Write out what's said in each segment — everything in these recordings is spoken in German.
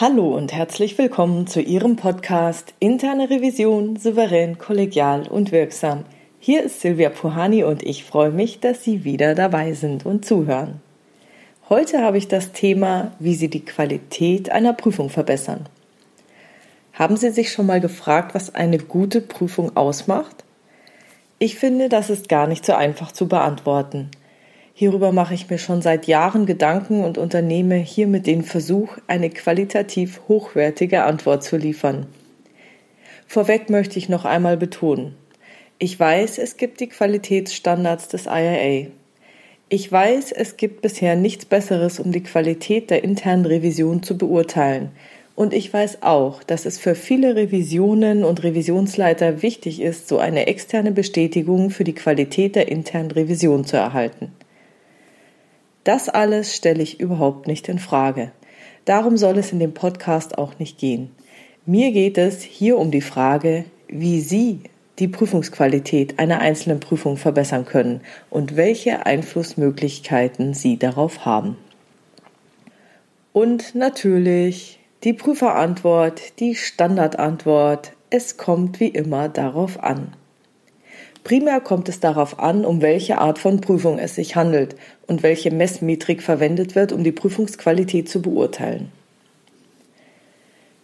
Hallo und herzlich willkommen zu Ihrem Podcast Interne Revision souverän, kollegial und wirksam. Hier ist Silvia Puhani und ich freue mich, dass Sie wieder dabei sind und zuhören. Heute habe ich das Thema, wie Sie die Qualität einer Prüfung verbessern. Haben Sie sich schon mal gefragt, was eine gute Prüfung ausmacht? Ich finde, das ist gar nicht so einfach zu beantworten. Hierüber mache ich mir schon seit Jahren Gedanken und unternehme hiermit den Versuch, eine qualitativ hochwertige Antwort zu liefern. Vorweg möchte ich noch einmal betonen, ich weiß, es gibt die Qualitätsstandards des IIA. Ich weiß, es gibt bisher nichts Besseres, um die Qualität der internen Revision zu beurteilen. Und ich weiß auch, dass es für viele Revisionen und Revisionsleiter wichtig ist, so eine externe Bestätigung für die Qualität der internen Revision zu erhalten. Das alles stelle ich überhaupt nicht in Frage. Darum soll es in dem Podcast auch nicht gehen. Mir geht es hier um die Frage, wie Sie die Prüfungsqualität einer einzelnen Prüfung verbessern können und welche Einflussmöglichkeiten Sie darauf haben. Und natürlich die Prüferantwort, die Standardantwort. Es kommt wie immer darauf an. Primär kommt es darauf an, um welche Art von Prüfung es sich handelt und welche Messmetrik verwendet wird, um die Prüfungsqualität zu beurteilen.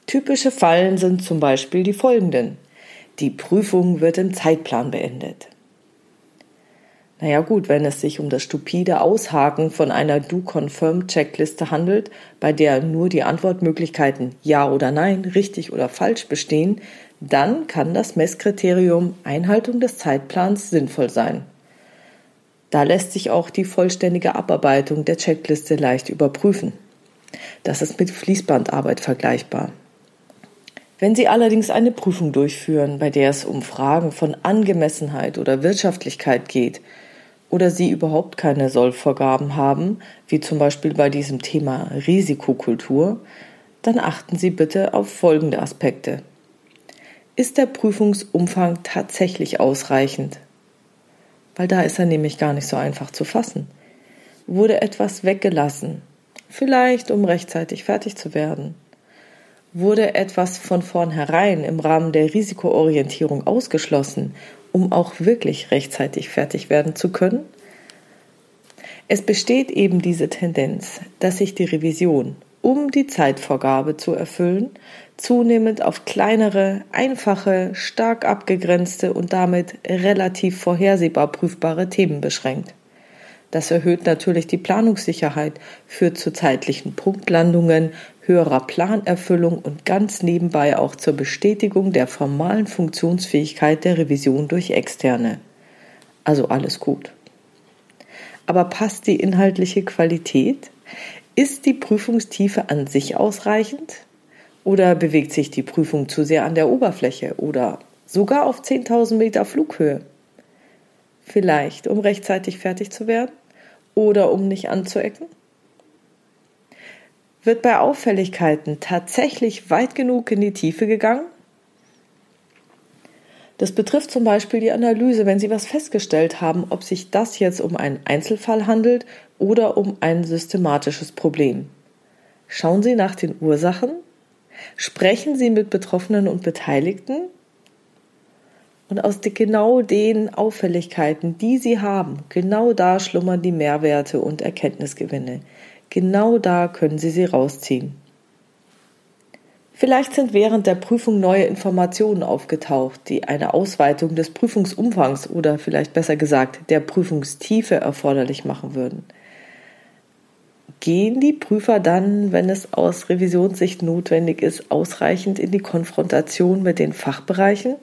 Typische Fallen sind zum Beispiel die folgenden. Die Prüfung wird im Zeitplan beendet. Naja gut, wenn es sich um das stupide Aushaken von einer Do-Confirm-Checkliste handelt, bei der nur die Antwortmöglichkeiten Ja oder Nein, richtig oder falsch bestehen, dann kann das Messkriterium Einhaltung des Zeitplans sinnvoll sein. Da lässt sich auch die vollständige Abarbeitung der Checkliste leicht überprüfen. Das ist mit Fließbandarbeit vergleichbar. Wenn Sie allerdings eine Prüfung durchführen, bei der es um Fragen von Angemessenheit oder Wirtschaftlichkeit geht, oder Sie überhaupt keine Sollvorgaben haben, wie zum Beispiel bei diesem Thema Risikokultur, dann achten Sie bitte auf folgende Aspekte. Ist der Prüfungsumfang tatsächlich ausreichend? Weil da ist er nämlich gar nicht so einfach zu fassen. Wurde etwas weggelassen? Vielleicht um rechtzeitig fertig zu werden. Wurde etwas von vornherein im Rahmen der Risikoorientierung ausgeschlossen, um auch wirklich rechtzeitig fertig werden zu können? Es besteht eben diese Tendenz, dass sich die Revision um die Zeitvorgabe zu erfüllen, zunehmend auf kleinere, einfache, stark abgegrenzte und damit relativ vorhersehbar prüfbare Themen beschränkt. Das erhöht natürlich die Planungssicherheit, führt zu zeitlichen Punktlandungen, höherer Planerfüllung und ganz nebenbei auch zur Bestätigung der formalen Funktionsfähigkeit der Revision durch Externe. Also alles gut. Aber passt die inhaltliche Qualität? Ist die Prüfungstiefe an sich ausreichend? Oder bewegt sich die Prüfung zu sehr an der Oberfläche oder sogar auf 10.000 Meter Flughöhe? Vielleicht, um rechtzeitig fertig zu werden oder um nicht anzuecken? Wird bei Auffälligkeiten tatsächlich weit genug in die Tiefe gegangen? Das betrifft zum Beispiel die Analyse, wenn Sie was festgestellt haben, ob sich das jetzt um einen Einzelfall handelt oder um ein systematisches Problem. Schauen Sie nach den Ursachen, sprechen Sie mit Betroffenen und Beteiligten und aus genau den Auffälligkeiten, die Sie haben, genau da schlummern die Mehrwerte und Erkenntnisgewinne. Genau da können Sie sie rausziehen. Vielleicht sind während der Prüfung neue Informationen aufgetaucht, die eine Ausweitung des Prüfungsumfangs oder vielleicht besser gesagt der Prüfungstiefe erforderlich machen würden. Gehen die Prüfer dann, wenn es aus Revisionssicht notwendig ist, ausreichend in die Konfrontation mit den Fachbereichen?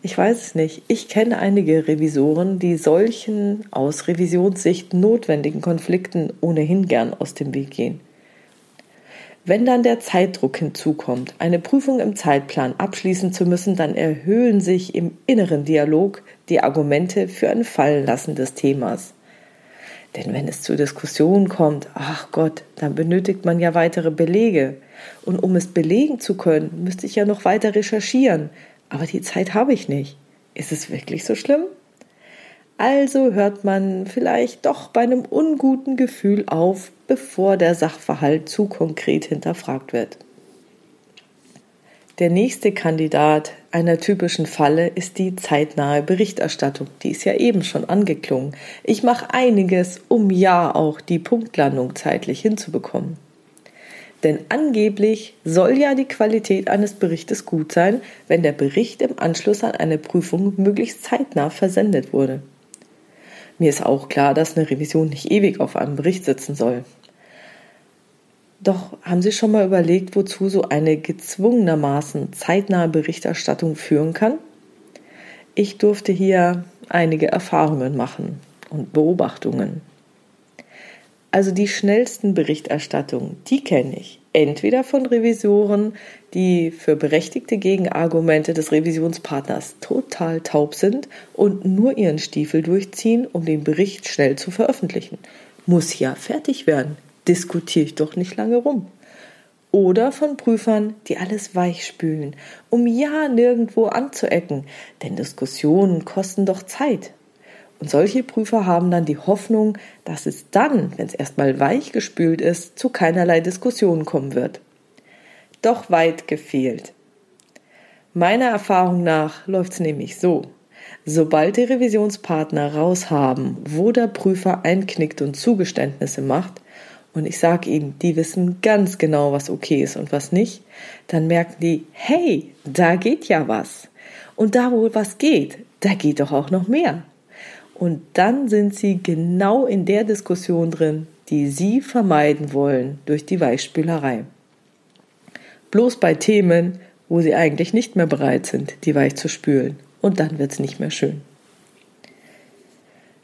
Ich weiß es nicht. Ich kenne einige Revisoren, die solchen aus Revisionssicht notwendigen Konflikten ohnehin gern aus dem Weg gehen. Wenn dann der Zeitdruck hinzukommt, eine Prüfung im Zeitplan abschließen zu müssen, dann erhöhen sich im inneren Dialog die Argumente für ein Fallenlassen des Themas. Denn wenn es zu Diskussionen kommt, ach Gott, dann benötigt man ja weitere Belege. Und um es belegen zu können, müsste ich ja noch weiter recherchieren. Aber die Zeit habe ich nicht. Ist es wirklich so schlimm? Also hört man vielleicht doch bei einem unguten Gefühl auf, bevor der Sachverhalt zu konkret hinterfragt wird. Der nächste Kandidat einer typischen Falle ist die zeitnahe Berichterstattung. Die ist ja eben schon angeklungen. Ich mache einiges, um ja auch die Punktlandung zeitlich hinzubekommen. Denn angeblich soll ja die Qualität eines Berichtes gut sein, wenn der Bericht im Anschluss an eine Prüfung möglichst zeitnah versendet wurde. Mir ist auch klar, dass eine Revision nicht ewig auf einem Bericht sitzen soll. Doch haben Sie schon mal überlegt, wozu so eine gezwungenermaßen zeitnahe Berichterstattung führen kann? Ich durfte hier einige Erfahrungen machen und Beobachtungen. Also die schnellsten Berichterstattungen, die kenne ich. Entweder von Revisoren, die für berechtigte Gegenargumente des Revisionspartners total taub sind und nur ihren Stiefel durchziehen, um den Bericht schnell zu veröffentlichen. Muss ja fertig werden. Diskutiere ich doch nicht lange rum. Oder von Prüfern, die alles weichspülen, um ja nirgendwo anzuecken, denn Diskussionen kosten doch Zeit. Und solche Prüfer haben dann die Hoffnung, dass es dann, wenn es erstmal weich gespült ist, zu keinerlei Diskussionen kommen wird. Doch weit gefehlt. Meiner Erfahrung nach läuft es nämlich so. Sobald die Revisionspartner raushaben, wo der Prüfer einknickt und Zugeständnisse macht, und ich sage ihnen, die wissen ganz genau, was okay ist und was nicht, dann merken die, hey, da geht ja was. Und da, wo was geht, da geht doch auch noch mehr. Und dann sind sie genau in der Diskussion drin, die sie vermeiden wollen durch die Weichspülerei. Bloß bei Themen, wo sie eigentlich nicht mehr bereit sind, die weich zu spülen. Und dann wird's nicht mehr schön.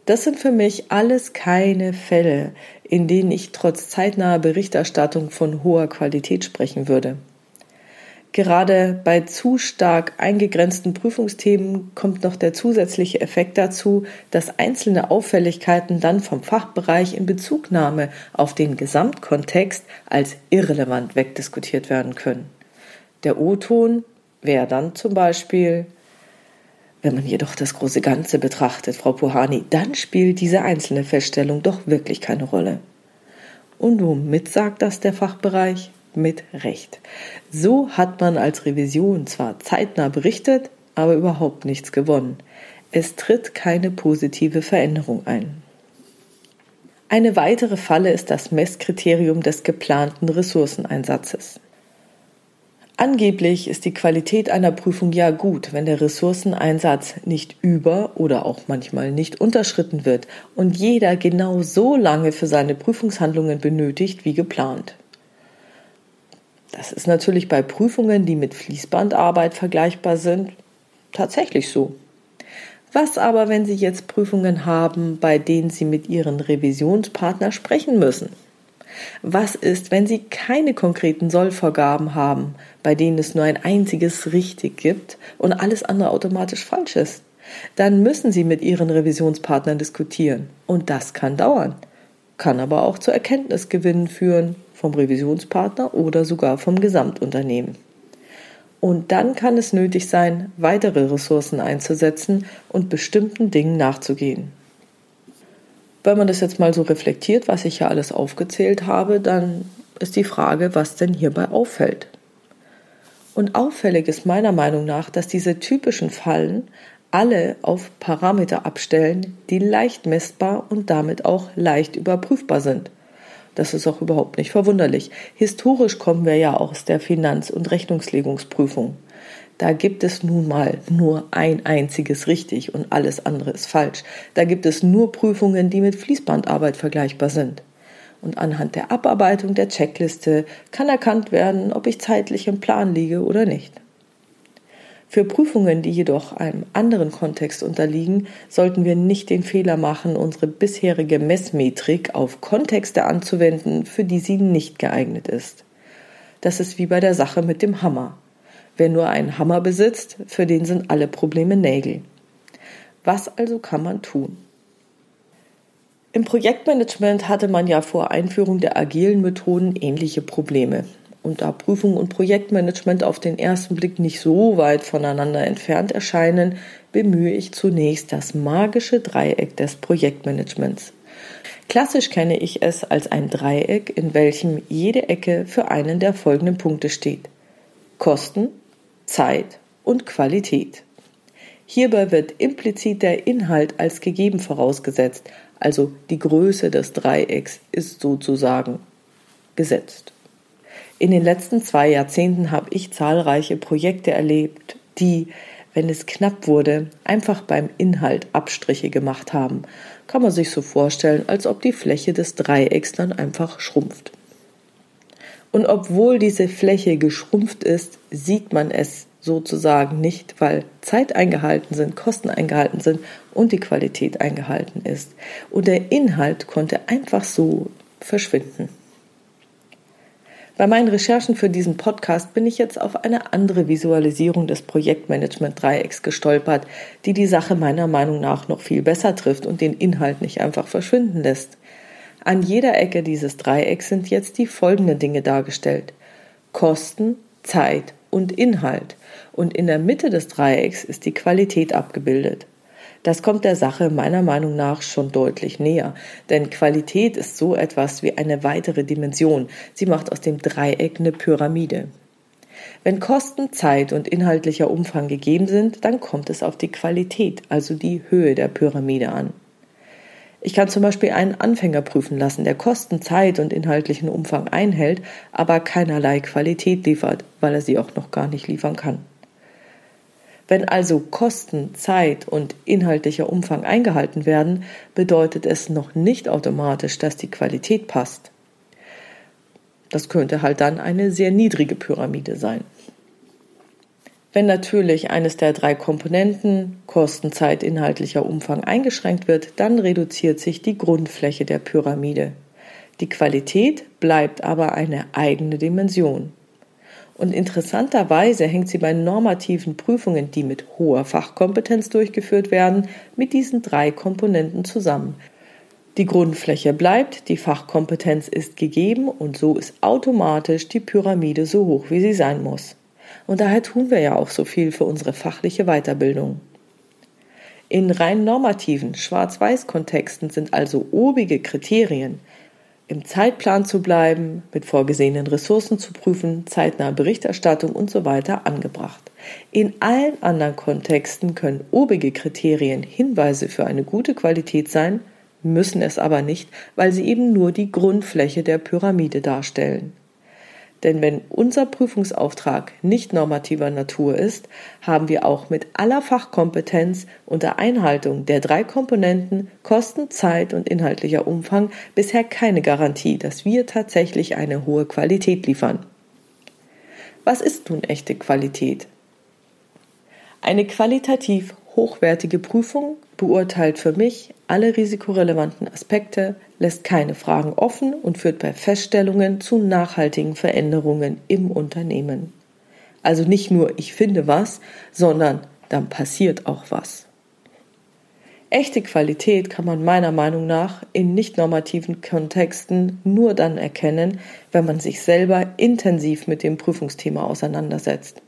Das sind für mich alles keine Fälle, in denen ich trotz zeitnaher Berichterstattung von hoher Qualität sprechen würde. Gerade bei zu stark eingegrenzten Prüfungsthemen kommt noch der zusätzliche Effekt dazu, dass einzelne Auffälligkeiten dann vom Fachbereich in Bezugnahme auf den Gesamtkontext als irrelevant wegdiskutiert werden können. Der O-Ton wäre dann zum Beispiel, wenn man jedoch das große Ganze betrachtet, Frau Puhani, dann spielt diese einzelne Feststellung doch wirklich keine Rolle. Und womit sagt das der Fachbereich? mit Recht. So hat man als Revision zwar zeitnah berichtet, aber überhaupt nichts gewonnen. Es tritt keine positive Veränderung ein. Eine weitere Falle ist das Messkriterium des geplanten Ressourceneinsatzes. Angeblich ist die Qualität einer Prüfung ja gut, wenn der Ressourceneinsatz nicht über oder auch manchmal nicht unterschritten wird und jeder genau so lange für seine Prüfungshandlungen benötigt wie geplant. Das ist natürlich bei Prüfungen, die mit Fließbandarbeit vergleichbar sind, tatsächlich so. Was aber, wenn Sie jetzt Prüfungen haben, bei denen Sie mit Ihren Revisionspartner sprechen müssen? Was ist, wenn Sie keine konkreten Sollvorgaben haben, bei denen es nur ein einziges richtig gibt und alles andere automatisch falsch ist? Dann müssen Sie mit Ihren Revisionspartnern diskutieren. Und das kann dauern, kann aber auch zu Erkenntnisgewinnen führen vom Revisionspartner oder sogar vom Gesamtunternehmen. Und dann kann es nötig sein, weitere Ressourcen einzusetzen und bestimmten Dingen nachzugehen. Wenn man das jetzt mal so reflektiert, was ich ja alles aufgezählt habe, dann ist die Frage, was denn hierbei auffällt. Und auffällig ist meiner Meinung nach, dass diese typischen Fallen alle auf Parameter abstellen, die leicht messbar und damit auch leicht überprüfbar sind. Das ist auch überhaupt nicht verwunderlich. Historisch kommen wir ja aus der Finanz- und Rechnungslegungsprüfung. Da gibt es nun mal nur ein einziges richtig und alles andere ist falsch. Da gibt es nur Prüfungen, die mit Fließbandarbeit vergleichbar sind. Und anhand der Abarbeitung der Checkliste kann erkannt werden, ob ich zeitlich im Plan liege oder nicht. Für Prüfungen, die jedoch einem anderen Kontext unterliegen, sollten wir nicht den Fehler machen, unsere bisherige Messmetrik auf Kontexte anzuwenden, für die sie nicht geeignet ist. Das ist wie bei der Sache mit dem Hammer. Wer nur einen Hammer besitzt, für den sind alle Probleme Nägel. Was also kann man tun? Im Projektmanagement hatte man ja vor Einführung der agilen Methoden ähnliche Probleme. Und da Prüfung und Projektmanagement auf den ersten Blick nicht so weit voneinander entfernt erscheinen, bemühe ich zunächst das magische Dreieck des Projektmanagements. Klassisch kenne ich es als ein Dreieck, in welchem jede Ecke für einen der folgenden Punkte steht. Kosten, Zeit und Qualität. Hierbei wird implizit der Inhalt als gegeben vorausgesetzt, also die Größe des Dreiecks ist sozusagen gesetzt. In den letzten zwei Jahrzehnten habe ich zahlreiche Projekte erlebt, die, wenn es knapp wurde, einfach beim Inhalt Abstriche gemacht haben. Kann man sich so vorstellen, als ob die Fläche des Dreiecks dann einfach schrumpft. Und obwohl diese Fläche geschrumpft ist, sieht man es sozusagen nicht, weil Zeit eingehalten sind, Kosten eingehalten sind und die Qualität eingehalten ist. Und der Inhalt konnte einfach so verschwinden. Bei meinen Recherchen für diesen Podcast bin ich jetzt auf eine andere Visualisierung des Projektmanagement-Dreiecks gestolpert, die die Sache meiner Meinung nach noch viel besser trifft und den Inhalt nicht einfach verschwinden lässt. An jeder Ecke dieses Dreiecks sind jetzt die folgenden Dinge dargestellt. Kosten, Zeit und Inhalt. Und in der Mitte des Dreiecks ist die Qualität abgebildet. Das kommt der Sache meiner Meinung nach schon deutlich näher, denn Qualität ist so etwas wie eine weitere Dimension. Sie macht aus dem Dreieck eine Pyramide. Wenn Kosten, Zeit und inhaltlicher Umfang gegeben sind, dann kommt es auf die Qualität, also die Höhe der Pyramide an. Ich kann zum Beispiel einen Anfänger prüfen lassen, der Kosten, Zeit und inhaltlichen Umfang einhält, aber keinerlei Qualität liefert, weil er sie auch noch gar nicht liefern kann. Wenn also Kosten, Zeit und inhaltlicher Umfang eingehalten werden, bedeutet es noch nicht automatisch, dass die Qualität passt. Das könnte halt dann eine sehr niedrige Pyramide sein. Wenn natürlich eines der drei Komponenten Kosten, Zeit, inhaltlicher Umfang eingeschränkt wird, dann reduziert sich die Grundfläche der Pyramide. Die Qualität bleibt aber eine eigene Dimension. Und interessanterweise hängt sie bei normativen Prüfungen, die mit hoher Fachkompetenz durchgeführt werden, mit diesen drei Komponenten zusammen. Die Grundfläche bleibt, die Fachkompetenz ist gegeben und so ist automatisch die Pyramide so hoch, wie sie sein muss. Und daher tun wir ja auch so viel für unsere fachliche Weiterbildung. In rein normativen Schwarz-Weiß-Kontexten sind also obige Kriterien im Zeitplan zu bleiben, mit vorgesehenen Ressourcen zu prüfen, zeitnahe Berichterstattung und so weiter angebracht. In allen anderen Kontexten können obige Kriterien Hinweise für eine gute Qualität sein, müssen es aber nicht, weil sie eben nur die Grundfläche der Pyramide darstellen. Denn wenn unser Prüfungsauftrag nicht normativer Natur ist, haben wir auch mit aller Fachkompetenz unter Einhaltung der drei Komponenten Kosten, Zeit und inhaltlicher Umfang bisher keine Garantie, dass wir tatsächlich eine hohe Qualität liefern. Was ist nun echte Qualität? Eine qualitativ hochwertige Prüfung beurteilt für mich alle risikorelevanten Aspekte, lässt keine Fragen offen und führt bei Feststellungen zu nachhaltigen Veränderungen im Unternehmen. Also nicht nur ich finde was, sondern dann passiert auch was. Echte Qualität kann man meiner Meinung nach in nicht normativen Kontexten nur dann erkennen, wenn man sich selber intensiv mit dem Prüfungsthema auseinandersetzt.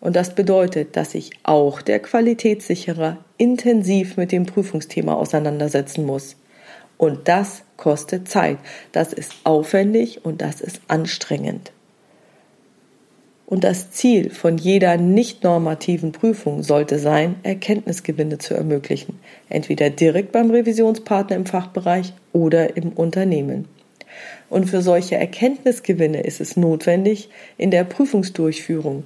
Und das bedeutet, dass sich auch der Qualitätssicherer intensiv mit dem Prüfungsthema auseinandersetzen muss. Und das kostet Zeit. Das ist aufwendig und das ist anstrengend. Und das Ziel von jeder nicht normativen Prüfung sollte sein, Erkenntnisgewinne zu ermöglichen, entweder direkt beim Revisionspartner im Fachbereich oder im Unternehmen. Und für solche Erkenntnisgewinne ist es notwendig, in der Prüfungsdurchführung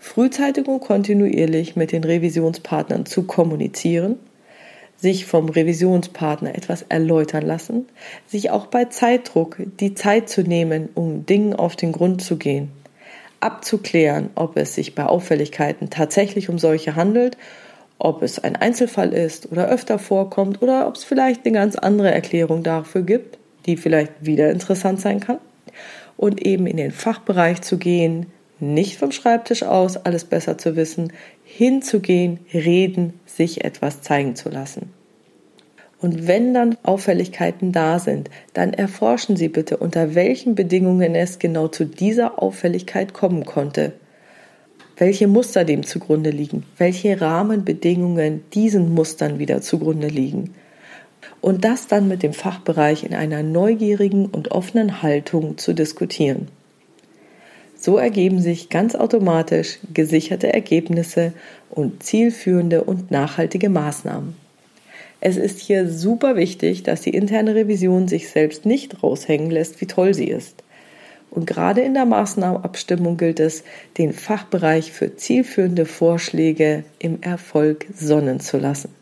frühzeitig und kontinuierlich mit den Revisionspartnern zu kommunizieren, sich vom Revisionspartner etwas erläutern lassen, sich auch bei Zeitdruck die Zeit zu nehmen, um Dingen auf den Grund zu gehen, abzuklären, ob es sich bei Auffälligkeiten tatsächlich um solche handelt, ob es ein Einzelfall ist oder öfter vorkommt oder ob es vielleicht eine ganz andere Erklärung dafür gibt, die vielleicht wieder interessant sein kann. Und eben in den Fachbereich zu gehen, nicht vom Schreibtisch aus alles besser zu wissen, hinzugehen, reden, sich etwas zeigen zu lassen. Und wenn dann Auffälligkeiten da sind, dann erforschen Sie bitte, unter welchen Bedingungen es genau zu dieser Auffälligkeit kommen konnte. Welche Muster dem zugrunde liegen, welche Rahmenbedingungen diesen Mustern wieder zugrunde liegen. Und das dann mit dem Fachbereich in einer neugierigen und offenen Haltung zu diskutieren. So ergeben sich ganz automatisch gesicherte Ergebnisse und zielführende und nachhaltige Maßnahmen. Es ist hier super wichtig, dass die interne Revision sich selbst nicht raushängen lässt, wie toll sie ist. Und gerade in der Maßnahmenabstimmung gilt es, den Fachbereich für zielführende Vorschläge im Erfolg sonnen zu lassen.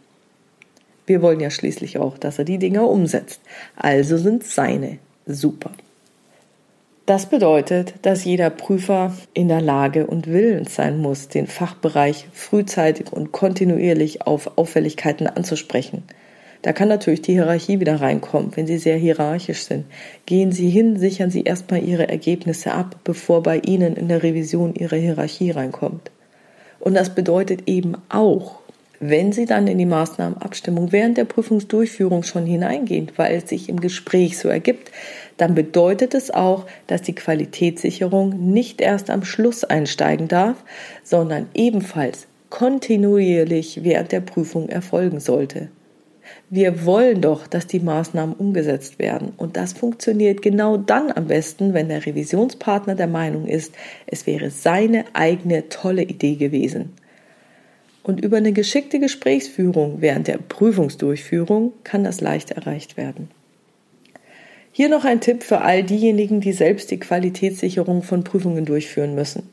Wir wollen ja schließlich auch, dass er die Dinger umsetzt. Also sind seine super. Das bedeutet, dass jeder Prüfer in der Lage und willens sein muss, den Fachbereich frühzeitig und kontinuierlich auf Auffälligkeiten anzusprechen. Da kann natürlich die Hierarchie wieder reinkommen, wenn Sie sehr hierarchisch sind. Gehen Sie hin, sichern Sie erstmal Ihre Ergebnisse ab, bevor bei Ihnen in der Revision Ihre Hierarchie reinkommt. Und das bedeutet eben auch, wenn Sie dann in die Maßnahmenabstimmung während der Prüfungsdurchführung schon hineingehen, weil es sich im Gespräch so ergibt, dann bedeutet es auch, dass die Qualitätssicherung nicht erst am Schluss einsteigen darf, sondern ebenfalls kontinuierlich während der Prüfung erfolgen sollte. Wir wollen doch, dass die Maßnahmen umgesetzt werden. Und das funktioniert genau dann am besten, wenn der Revisionspartner der Meinung ist, es wäre seine eigene tolle Idee gewesen. Und über eine geschickte Gesprächsführung während der Prüfungsdurchführung kann das leicht erreicht werden. Hier noch ein Tipp für all diejenigen, die selbst die Qualitätssicherung von Prüfungen durchführen müssen.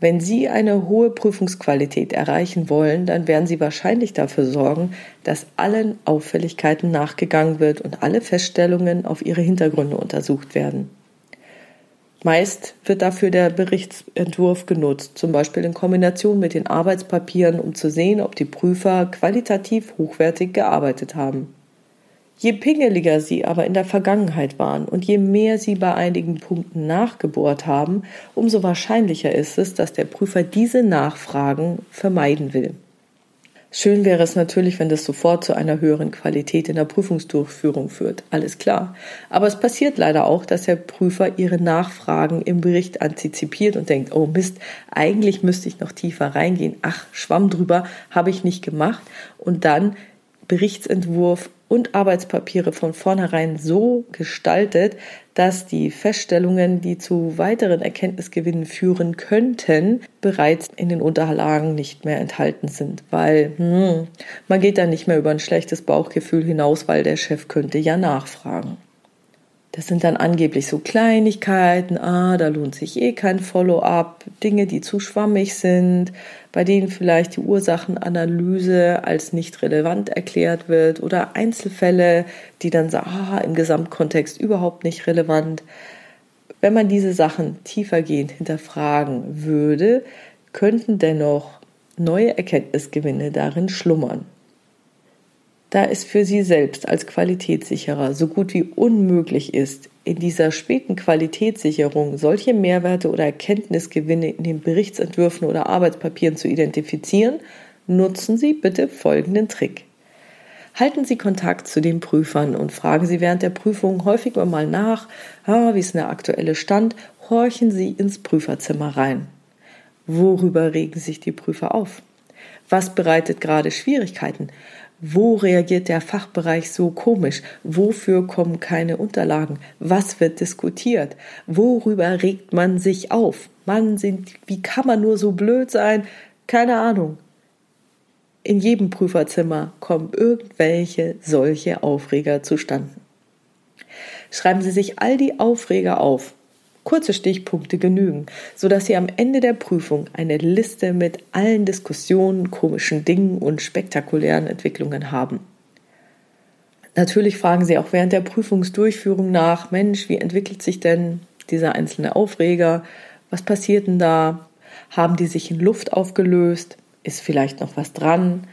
Wenn Sie eine hohe Prüfungsqualität erreichen wollen, dann werden Sie wahrscheinlich dafür sorgen, dass allen Auffälligkeiten nachgegangen wird und alle Feststellungen auf ihre Hintergründe untersucht werden. Meist wird dafür der Berichtsentwurf genutzt, zum Beispiel in Kombination mit den Arbeitspapieren, um zu sehen, ob die Prüfer qualitativ hochwertig gearbeitet haben. Je pingeliger sie aber in der Vergangenheit waren und je mehr sie bei einigen Punkten nachgebohrt haben, umso wahrscheinlicher ist es, dass der Prüfer diese Nachfragen vermeiden will. Schön wäre es natürlich, wenn das sofort zu einer höheren Qualität in der Prüfungsdurchführung führt. Alles klar. Aber es passiert leider auch, dass der Prüfer ihre Nachfragen im Bericht antizipiert und denkt, oh Mist, eigentlich müsste ich noch tiefer reingehen. Ach, Schwamm drüber, habe ich nicht gemacht. Und dann Berichtsentwurf und Arbeitspapiere von vornherein so gestaltet, dass die Feststellungen, die zu weiteren Erkenntnisgewinnen führen könnten, bereits in den Unterlagen nicht mehr enthalten sind, weil hm, man geht dann nicht mehr über ein schlechtes Bauchgefühl hinaus, weil der Chef könnte ja nachfragen. Das sind dann angeblich so Kleinigkeiten, ah, da lohnt sich eh kein Follow-up, Dinge, die zu schwammig sind, bei denen vielleicht die Ursachenanalyse als nicht relevant erklärt wird oder Einzelfälle, die dann sagen, ah, im Gesamtkontext überhaupt nicht relevant. Wenn man diese Sachen tiefergehend hinterfragen würde, könnten dennoch neue Erkenntnisgewinne darin schlummern da es für sie selbst als Qualitätssicherer so gut wie unmöglich ist, in dieser späten Qualitätssicherung solche Mehrwerte oder Erkenntnisgewinne in den Berichtsentwürfen oder Arbeitspapieren zu identifizieren, nutzen Sie bitte folgenden Trick. Halten Sie Kontakt zu den Prüfern und fragen Sie während der Prüfung häufig mal nach, ah, wie ist der aktuelle Stand, horchen Sie ins Prüferzimmer rein. Worüber regen sich die Prüfer auf? Was bereitet gerade Schwierigkeiten? Wo reagiert der Fachbereich so komisch? Wofür kommen keine Unterlagen? Was wird diskutiert? Worüber regt man sich auf? Man sind, wie kann man nur so blöd sein? Keine Ahnung. In jedem Prüferzimmer kommen irgendwelche solche Aufreger zustande. Schreiben Sie sich all die Aufreger auf Kurze Stichpunkte genügen, sodass Sie am Ende der Prüfung eine Liste mit allen Diskussionen, komischen Dingen und spektakulären Entwicklungen haben. Natürlich fragen Sie auch während der Prüfungsdurchführung nach, Mensch, wie entwickelt sich denn dieser einzelne Aufreger? Was passiert denn da? Haben die sich in Luft aufgelöst? Ist vielleicht noch was dran?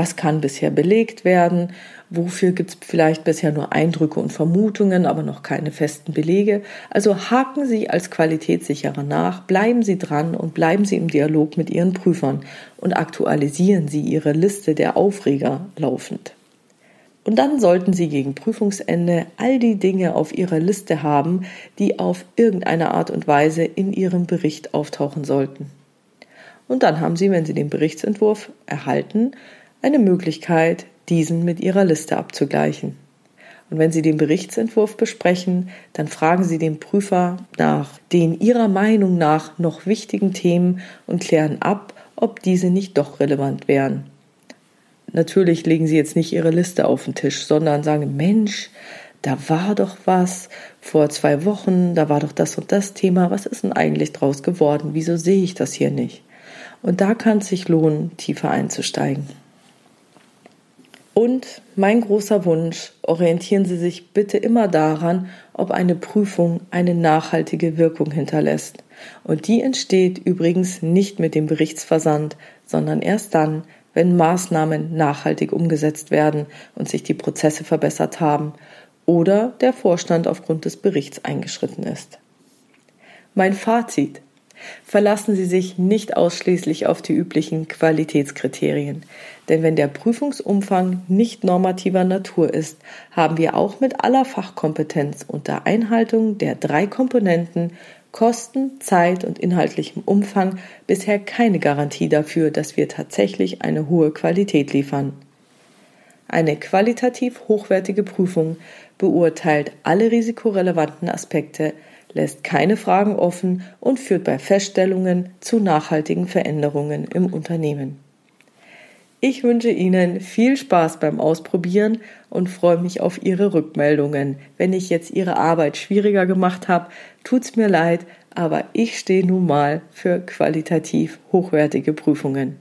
Was kann bisher belegt werden? Wofür gibt es vielleicht bisher nur Eindrücke und Vermutungen, aber noch keine festen Belege? Also haken Sie als Qualitätssicherer nach, bleiben Sie dran und bleiben Sie im Dialog mit Ihren Prüfern und aktualisieren Sie Ihre Liste der Aufreger laufend. Und dann sollten Sie gegen Prüfungsende all die Dinge auf Ihrer Liste haben, die auf irgendeine Art und Weise in Ihrem Bericht auftauchen sollten. Und dann haben Sie, wenn Sie den Berichtsentwurf erhalten, eine Möglichkeit, diesen mit Ihrer Liste abzugleichen. Und wenn Sie den Berichtsentwurf besprechen, dann fragen Sie den Prüfer nach den Ihrer Meinung nach noch wichtigen Themen und klären ab, ob diese nicht doch relevant wären. Natürlich legen Sie jetzt nicht Ihre Liste auf den Tisch, sondern sagen, Mensch, da war doch was vor zwei Wochen, da war doch das und das Thema, was ist denn eigentlich draus geworden? Wieso sehe ich das hier nicht? Und da kann es sich lohnen, tiefer einzusteigen. Und mein großer Wunsch, orientieren Sie sich bitte immer daran, ob eine Prüfung eine nachhaltige Wirkung hinterlässt. Und die entsteht übrigens nicht mit dem Berichtsversand, sondern erst dann, wenn Maßnahmen nachhaltig umgesetzt werden und sich die Prozesse verbessert haben oder der Vorstand aufgrund des Berichts eingeschritten ist. Mein Fazit. Verlassen Sie sich nicht ausschließlich auf die üblichen Qualitätskriterien, denn wenn der Prüfungsumfang nicht normativer Natur ist, haben wir auch mit aller Fachkompetenz unter Einhaltung der drei Komponenten Kosten, Zeit und inhaltlichem Umfang bisher keine Garantie dafür, dass wir tatsächlich eine hohe Qualität liefern. Eine qualitativ hochwertige Prüfung beurteilt alle risikorelevanten Aspekte, lässt keine Fragen offen und führt bei Feststellungen zu nachhaltigen Veränderungen im Unternehmen. Ich wünsche Ihnen viel Spaß beim Ausprobieren und freue mich auf Ihre Rückmeldungen. Wenn ich jetzt Ihre Arbeit schwieriger gemacht habe, tut's mir leid, aber ich stehe nun mal für qualitativ hochwertige Prüfungen.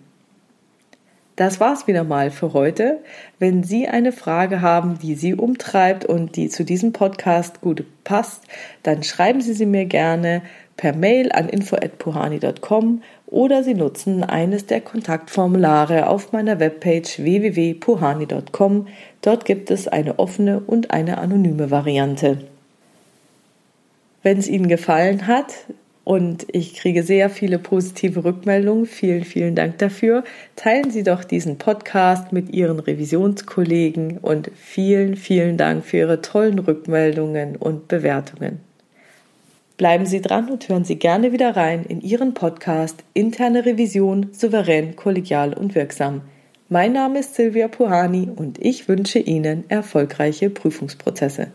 Das war's wieder mal für heute. Wenn Sie eine Frage haben, die Sie umtreibt und die zu diesem Podcast gut passt, dann schreiben Sie sie mir gerne per Mail an info@puhani.com oder Sie nutzen eines der Kontaktformulare auf meiner Webpage www.puhani.com. Dort gibt es eine offene und eine anonyme Variante. Wenn es Ihnen gefallen hat, und ich kriege sehr viele positive Rückmeldungen. Vielen, vielen Dank dafür. Teilen Sie doch diesen Podcast mit Ihren Revisionskollegen und vielen, vielen Dank für Ihre tollen Rückmeldungen und Bewertungen. Bleiben Sie dran und hören Sie gerne wieder rein in Ihren Podcast Interne Revision souverän, kollegial und wirksam. Mein Name ist Silvia Puhani und ich wünsche Ihnen erfolgreiche Prüfungsprozesse.